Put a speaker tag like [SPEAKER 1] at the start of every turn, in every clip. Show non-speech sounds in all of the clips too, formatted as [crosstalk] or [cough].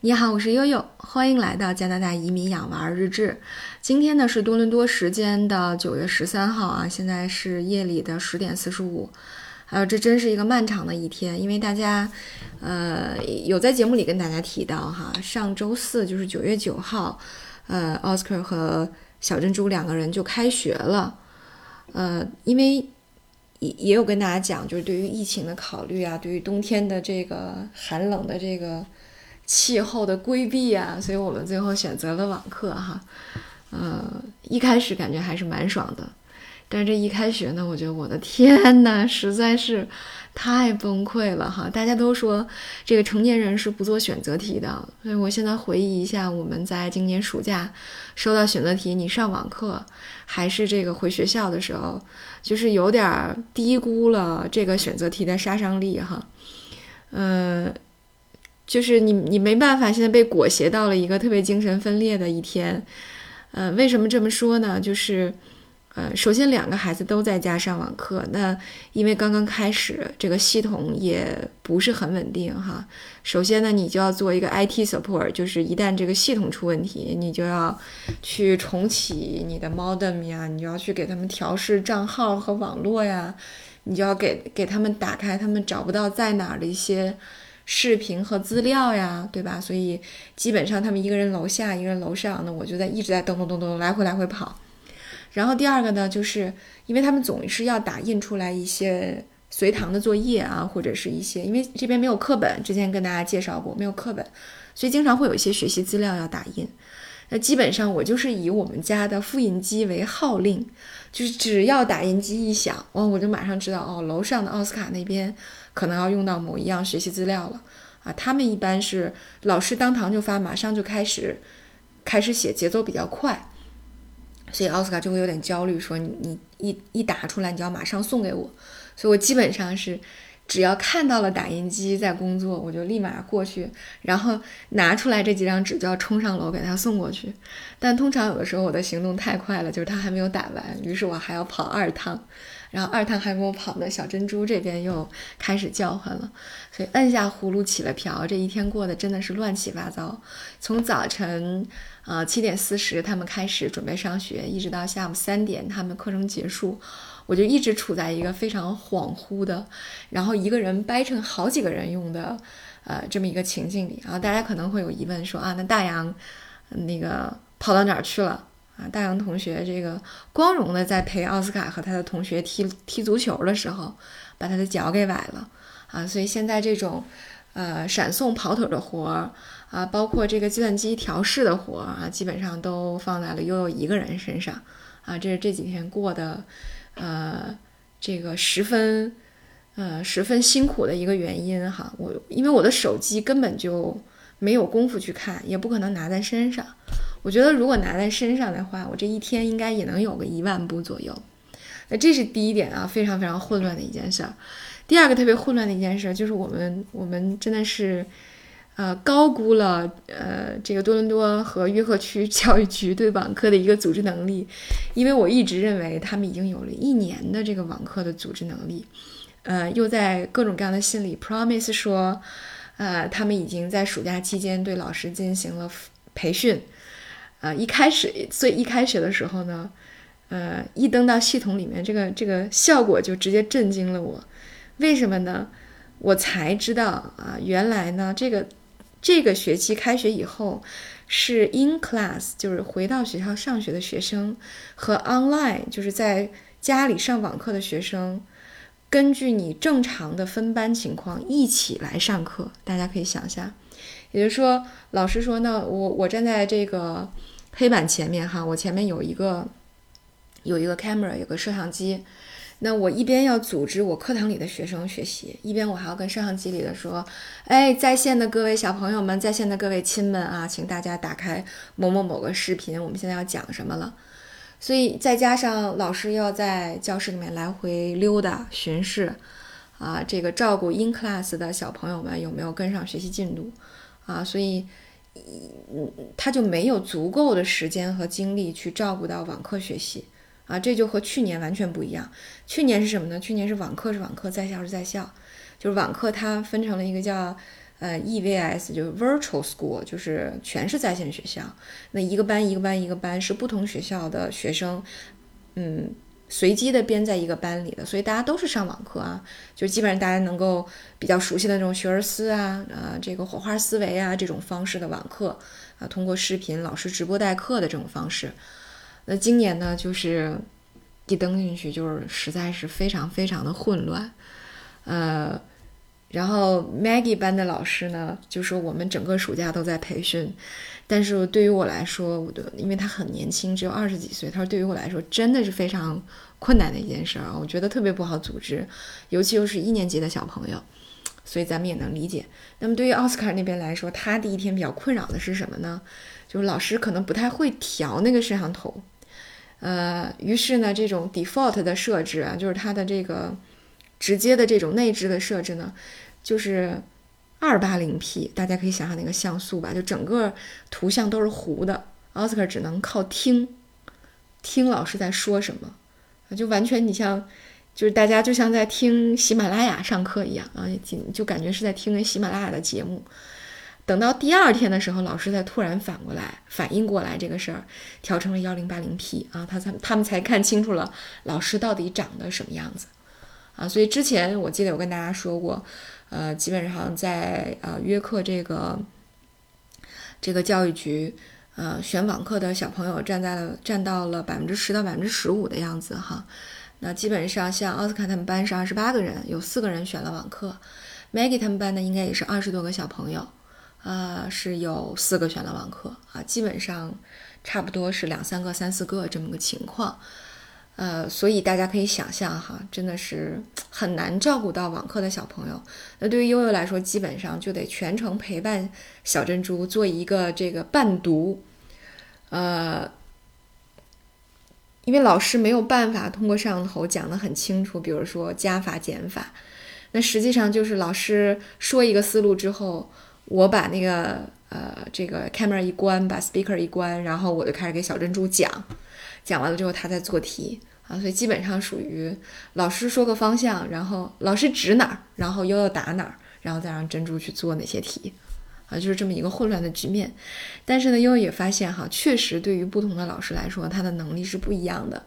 [SPEAKER 1] 你好，我是悠悠，欢迎来到加拿大移民养娃日志。今天呢是多伦多时间的九月十三号啊，现在是夜里的十点四十五。还有，这真是一个漫长的一天，因为大家，呃，有在节目里跟大家提到哈，上周四就是九月九号，呃，奥斯卡和小珍珠两个人就开学了。呃，因为也也有跟大家讲，就是对于疫情的考虑啊，对于冬天的这个寒冷的这个。气候的规避啊，所以我们最后选择了网课哈。呃，一开始感觉还是蛮爽的，但是这一开学呢，我觉得我的天呐，实在是太崩溃了哈！大家都说这个成年人是不做选择题的，所以我现在回忆一下，我们在今年暑假收到选择题，你上网课还是这个回学校的时候，就是有点低估了这个选择题的杀伤力哈。嗯。就是你，你没办法，现在被裹挟到了一个特别精神分裂的一天，呃，为什么这么说呢？就是，呃，首先两个孩子都在家上网课，那因为刚刚开始，这个系统也不是很稳定哈。首先呢，你就要做一个 IT support，就是一旦这个系统出问题，你就要去重启你的 modem 呀，你就要去给他们调试账号和网络呀，你就要给给他们打开他们找不到在哪儿的一些。视频和资料呀，对吧？所以基本上他们一个人楼下，一个人楼上，那我就在一直在咚咚咚咚来回来回跑。然后第二个呢，就是因为他们总是要打印出来一些随堂的作业啊，或者是一些，因为这边没有课本，之前跟大家介绍过没有课本，所以经常会有一些学习资料要打印。那基本上我就是以我们家的复印机为号令，就是只要打印机一响，哦，我就马上知道哦，楼上的奥斯卡那边。可能要用到某一样学习资料了啊！他们一般是老师当堂就发，马上就开始开始写，节奏比较快，所以奥斯卡就会有点焦虑，说你你一一打出来，你就要马上送给我。所以我基本上是只要看到了打印机在工作，我就立马过去，然后拿出来这几张纸就要冲上楼给他送过去。但通常有的时候我的行动太快了，就是他还没有打完，于是我还要跑二趟。然后二趟还没有跑呢，小珍珠这边又开始叫唤了，所以摁下葫芦起了瓢，这一天过得真的是乱七八糟。从早晨，呃七点四十他们开始准备上学，一直到下午三点他们课程结束，我就一直处在一个非常恍惚的，然后一个人掰成好几个人用的，呃这么一个情境里。然后大家可能会有疑问说啊，那大洋那个跑到哪儿去了？啊，大洋同学这个光荣的在陪奥斯卡和他的同学踢踢足球的时候，把他的脚给崴了啊！所以现在这种，呃，闪送跑腿的活儿啊，包括这个计算机调试的活儿啊，基本上都放在了悠悠一个人身上啊。这是这几天过的，呃，这个十分，呃，十分辛苦的一个原因哈。我因为我的手机根本就没有功夫去看，也不可能拿在身上。我觉得如果拿在身上的话，我这一天应该也能有个一万步左右。那这是第一点啊，非常非常混乱的一件事儿。第二个特别混乱的一件事就是我们我们真的是，呃，高估了呃这个多伦多和约克区 [laughs] 教育局对网课的一个组织能力，因为我一直认为他们已经有了一年的这个网课的组织能力，呃，又在各种各样的信里 promise 说，呃，他们已经在暑假期间对老师进行了培训。呃，一开始，所以一开始的时候呢，呃，一登到系统里面，这个这个效果就直接震惊了我。为什么呢？我才知道啊，原来呢，这个这个学期开学以后，是 in class，就是回到学校上学的学生和 online，就是在家里上网课的学生，根据你正常的分班情况一起来上课。大家可以想一下，也就是说，老师说呢，我我站在这个。黑板前面哈，我前面有一个有一个 camera，有个摄像机。那我一边要组织我课堂里的学生学习，一边我还要跟摄像机里的说：“哎，在线的各位小朋友们，在线的各位亲们啊，请大家打开某某某个视频，我们现在要讲什么了。”所以再加上老师要在教室里面来回溜达巡视，啊，这个照顾 in class 的小朋友们有没有跟上学习进度啊，所以。嗯，他就没有足够的时间和精力去照顾到网课学习啊，这就和去年完全不一样。去年是什么呢？去年是网课是网课，在校是在校，就是网课它分成了一个叫呃，EVS 就是 Virtual School，就是全是在线学校。那一个班一个班一个班是不同学校的学生，嗯，随机的编在一个班里的，所以大家都是上网课啊，就基本上大家能够比较熟悉的那种学而思啊，啊，这个火花思维啊这种方式的网课啊，通过视频老师直播代课的这种方式。那今年呢，就是一登进去就是实在是非常非常的混乱，呃。然后 Maggie 班的老师呢，就说我们整个暑假都在培训，但是对于我来说，我的因为他很年轻，只有二十几岁，他说对于我来说真的是非常困难的一件事儿啊，我觉得特别不好组织，尤其又是一年级的小朋友，所以咱们也能理解。那么对于奥斯卡那边来说，他第一天比较困扰的是什么呢？就是老师可能不太会调那个摄像头，呃，于是呢，这种 default 的设置啊，就是它的这个。直接的这种内置的设置呢，就是二八零 P，大家可以想想那个像素吧，就整个图像都是糊的。奥斯卡只能靠听，听老师在说什么，就完全你像，就是大家就像在听喜马拉雅上课一样啊，就感觉是在听那喜马拉雅的节目。等到第二天的时候，老师才突然反过来反应过来这个事儿，调成了幺零八零 P 啊，他才他们才看清楚了老师到底长得什么样子。啊，所以之前我记得有跟大家说过，呃，基本上在呃约课这个这个教育局，呃，选网课的小朋友占在了占到了百分之十到百分之十五的样子哈。那基本上像奥斯卡他们班是二十八个人，有四个人选了网课，Maggie 他们班呢应该也是二十多个小朋友，啊，是有四个选了网课啊，基本上差不多是两三个、三四个这么个情况。呃，所以大家可以想象哈，真的是很难照顾到网课的小朋友。那对于悠悠来说，基本上就得全程陪伴小珍珠做一个这个伴读。呃，因为老师没有办法通过摄像头讲得很清楚，比如说加法减法。那实际上就是老师说一个思路之后，我把那个呃这个 camera 一关，把 speaker 一关，然后我就开始给小珍珠讲。讲完了之后，他在做题啊，所以基本上属于老师说个方向，然后老师指哪儿，然后悠悠打哪儿，然后再让珍珠去做哪些题啊，就是这么一个混乱的局面。但是呢，悠悠也发现哈，确实对于不同的老师来说，他的能力是不一样的。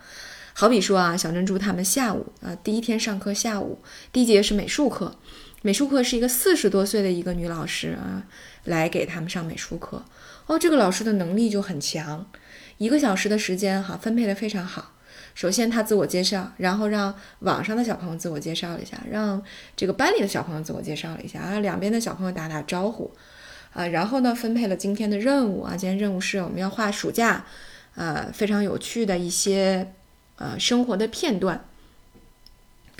[SPEAKER 1] 好比说啊，小珍珠他们下午啊，第一天上课下午第一节是美术课，美术课是一个四十多岁的一个女老师啊，来给他们上美术课。哦，这个老师的能力就很强。一个小时的时间，哈，分配的非常好。首先他自我介绍，然后让网上的小朋友自我介绍了一下，让这个班里的小朋友自我介绍了一下啊，两边的小朋友打打招呼，啊，然后呢，分配了今天的任务啊，今天任务是我们要画暑假，呃，非常有趣的一些呃生活的片段。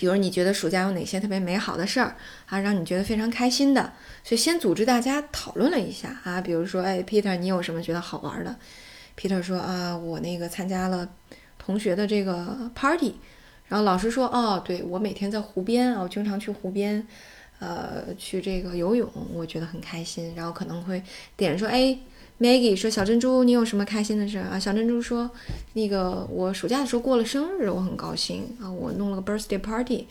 [SPEAKER 1] 比如你觉得暑假有哪些特别美好的事儿啊，让你觉得非常开心的，所以先组织大家讨论了一下啊，比如说，哎，Peter，你有什么觉得好玩的？Peter 说啊，我那个参加了同学的这个 party，然后老师说，哦，对我每天在湖边啊，我经常去湖边，呃，去这个游泳，我觉得很开心。然后可能会点说，哎，Maggie 说小珍珠，你有什么开心的事啊？小珍珠说，那个我暑假的时候过了生日，我很高兴啊，我弄了个 birthday party，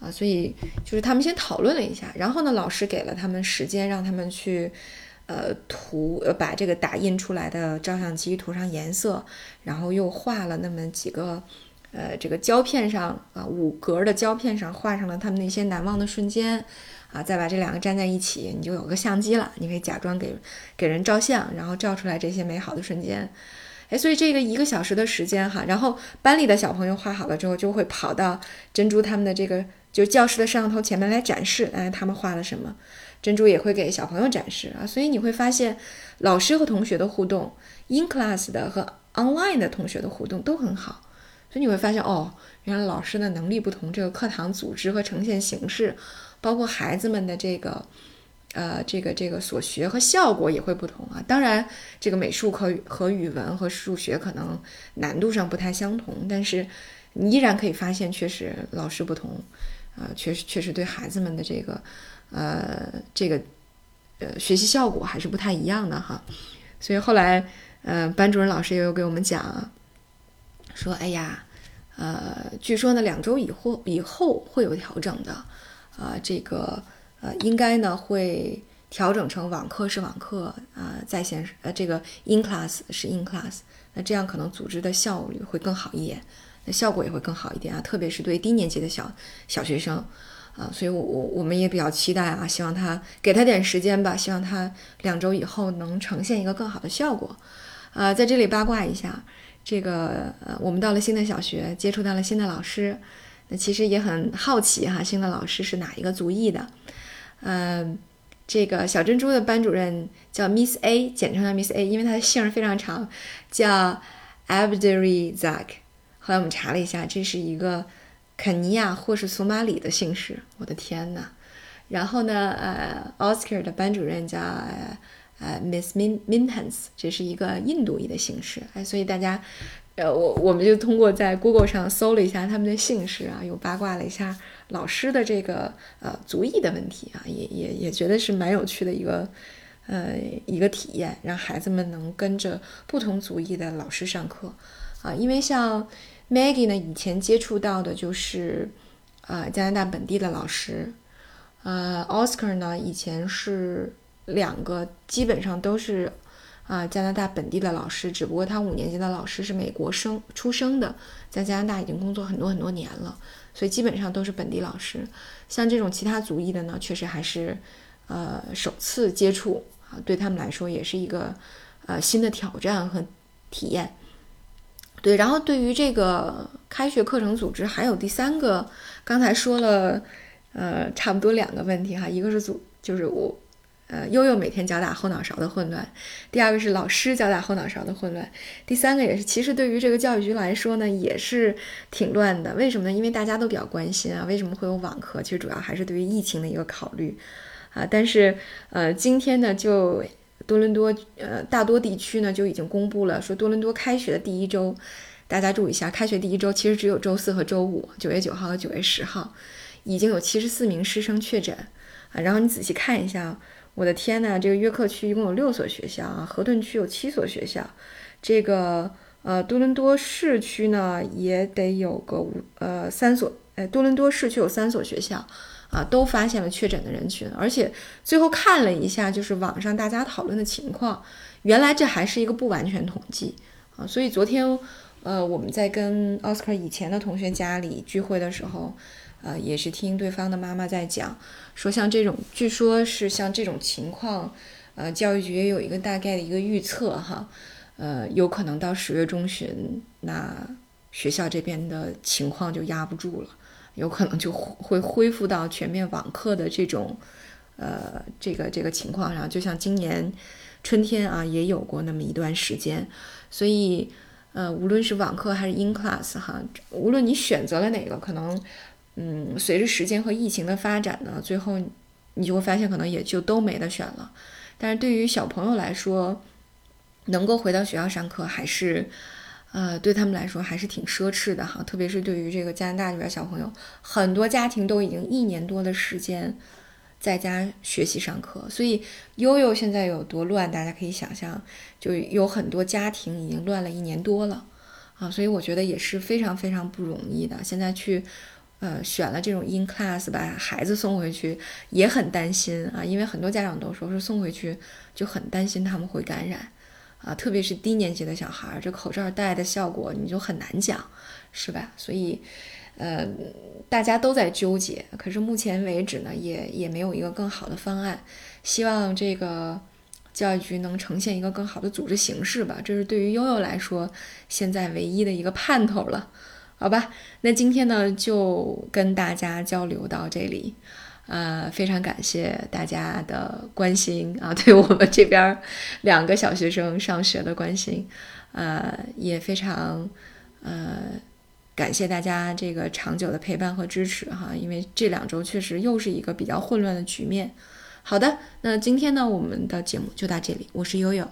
[SPEAKER 1] 啊，所以就是他们先讨论了一下，然后呢，老师给了他们时间，让他们去。呃，涂呃，把这个打印出来的照相机涂上颜色，然后又画了那么几个，呃，这个胶片上啊，五格的胶片上画上了他们那些难忘的瞬间，啊，再把这两个粘在一起，你就有个相机了，你可以假装给给人照相，然后照出来这些美好的瞬间。哎，所以这个一个小时的时间哈，然后班里的小朋友画好了之后，就会跑到珍珠他们的这个就教室的摄像头前面来展示，哎，他们画了什么。珍珠也会给小朋友展示啊，所以你会发现，老师和同学的互动，in class 的和 online 的同学的互动都很好。所以你会发现，哦，原来老师的能力不同，这个课堂组织和呈现形式，包括孩子们的这个，呃，这个这个所学和效果也会不同啊。当然，这个美术课和语文和数学可能难度上不太相同，但是你依然可以发现，确实老师不同，啊，确实确实对孩子们的这个。呃，这个呃学习效果还是不太一样的哈，所以后来呃班主任老师也有给我们讲，说哎呀，呃据说呢两周以后以后会有调整的，啊这个呃应该呢会调整成网课是网课啊，在线呃这个 in class 是 in class，那这样可能组织的效率会更好一点，那效果也会更好一点啊，特别是对低年级的小小学生啊，所以我我我们也比较期待啊，希望他给他点时间吧，希望他两周以后能呈现一个更好的效果。呃，在这里八卦一下，这个呃我们到了新的小学，接触到了新的老师，那其实也很好奇哈，新的老师是哪一个族裔的？嗯。这个小珍珠的班主任叫 Miss A，简称叫 Miss A，因为她的姓非常长，叫 Abdurizak。后来我们查了一下，这是一个肯尼亚或是索马里的姓氏。我的天呐！然后呢，呃，Oscar 的班主任叫呃 Miss Mintans，这是一个印度裔的姓氏。哎，所以大家。呃，我我们就通过在 Google 上搜了一下他们的姓氏啊，又八卦了一下老师的这个呃族裔的问题啊，也也也觉得是蛮有趣的一个呃一个体验，让孩子们能跟着不同族裔的老师上课啊，因为像 Maggie 呢，以前接触到的就是啊加拿大本地的老师，呃，Oscar 呢以前是两个基本上都是。啊，加拿大本地的老师，只不过他五年级的老师是美国生出生的，在加拿大已经工作很多很多年了，所以基本上都是本地老师。像这种其他族裔的呢，确实还是呃首次接触啊，对他们来说也是一个呃新的挑战和体验。对，然后对于这个开学课程组织，还有第三个，刚才说了呃差不多两个问题哈，一个是组就是我。呃，悠悠每天脚打后脑勺的混乱，第二个是老师脚打后脑勺的混乱，第三个也是，其实对于这个教育局来说呢，也是挺乱的。为什么呢？因为大家都比较关心啊，为什么会有网课？其实主要还是对于疫情的一个考虑啊。但是呃，今天呢，就多伦多呃大多地区呢就已经公布了，说多伦多开学的第一周，大家注意一下，开学第一周其实只有周四和周五，九月九号和九月十号，已经有七十四名师生确诊啊。然后你仔细看一下。我的天呐，这个约克区一共有六所学校啊，河顿区有七所学校，这个呃多伦多市区呢也得有个五呃三所，哎，多伦多市区有三所学校啊，都发现了确诊的人群，而且最后看了一下，就是网上大家讨论的情况，原来这还是一个不完全统计啊，所以昨天呃我们在跟奥斯卡以前的同学家里聚会的时候。呃，也是听对方的妈妈在讲，说像这种，据说是像这种情况，呃，教育局也有一个大概的一个预测哈，呃，有可能到十月中旬，那学校这边的情况就压不住了，有可能就会恢复到全面网课的这种，呃，这个这个情况上，就像今年春天啊，也有过那么一段时间，所以，呃，无论是网课还是 in class 哈，无论你选择了哪个，可能。嗯，随着时间和疫情的发展呢，最后你就会发现，可能也就都没得选了。但是对于小朋友来说，能够回到学校上课，还是呃，对他们来说还是挺奢侈的哈。特别是对于这个加拿大这边小朋友，很多家庭都已经一年多的时间在家学习上课，所以悠悠现在有多乱，大家可以想象，就有很多家庭已经乱了一年多了啊。所以我觉得也是非常非常不容易的。现在去。呃，选了这种 in class 把孩子送回去也很担心啊，因为很多家长都说是送回去就很担心他们会感染啊，特别是低年级的小孩儿，这口罩戴的效果你就很难讲，是吧？所以，呃，大家都在纠结，可是目前为止呢，也也没有一个更好的方案。希望这个教育局能呈现一个更好的组织形式吧，这是对于悠悠来说现在唯一的一个盼头了。好吧，那今天呢就跟大家交流到这里，呃，非常感谢大家的关心啊，对我们这边两个小学生上学的关心，呃，也非常呃感谢大家这个长久的陪伴和支持哈，因为这两周确实又是一个比较混乱的局面。好的，那今天呢我们的节目就到这里，我是悠悠。